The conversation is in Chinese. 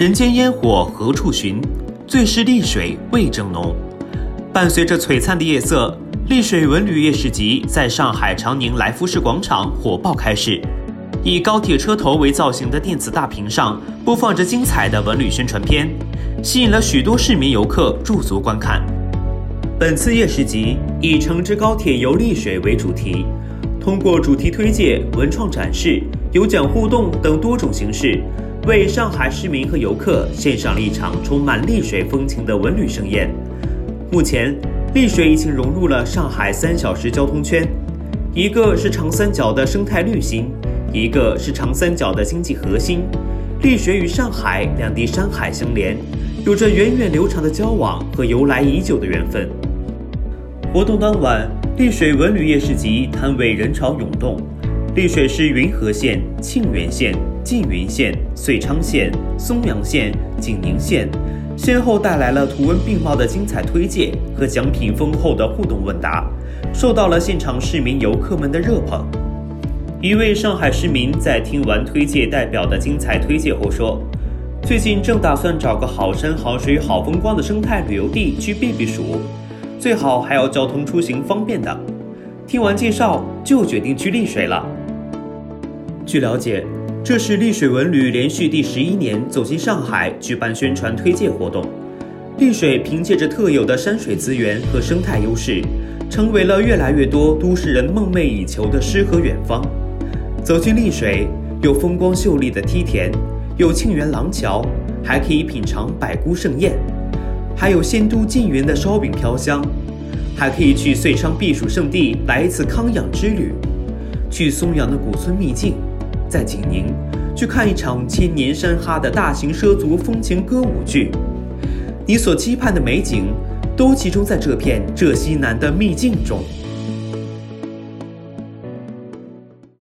人间烟火何处寻？最是丽水味正浓。伴随着璀璨的夜色，丽水文旅夜市集在上海长宁来福士广场火爆开市。以高铁车头为造型的电子大屏上播放着精彩的文旅宣传片，吸引了许多市民游客驻足观看。本次夜市集以“乘之高铁游丽水”为主题，通过主题推介、文创展示、有奖互动等多种形式，为上海市民和游客献上了一场充满丽水风情的文旅盛宴。目前，丽水已经融入了上海三小时交通圈，一个是长三角的生态绿心。一个是长三角的经济核心，丽水与上海两地山海相连，有着源远流长的交往和由来已久的缘分。活动当晚，丽水文旅夜市集摊位人潮涌动，丽水市云和县、沁源县、缙云县、遂昌县、松阳县、景宁县，先后带来了图文并茂的精彩推介和奖品丰厚的互动问答，受到了现场市民游客们的热捧。一位上海市民在听完推介代表的精彩推介后说：“最近正打算找个好山好水好风光的生态旅游地去避避暑，最好还要交通出行方便的。听完介绍就决定去丽水了。”据了解，这是丽水文旅连续第十一年走进上海举办宣传推介活动。丽水凭借着特有的山水资源和生态优势，成为了越来越多都市人梦寐以求的诗和远方。走进丽水，有风光秀丽的梯田，有沁园廊桥，还可以品尝百菇盛宴，还有仙都缙云的烧饼飘香，还可以去遂昌避暑胜地来一次康养之旅，去松阳的古村秘境，在景宁去看一场千年山哈的大型畲族风情歌舞剧，你所期盼的美景，都集中在这片浙西南的秘境中。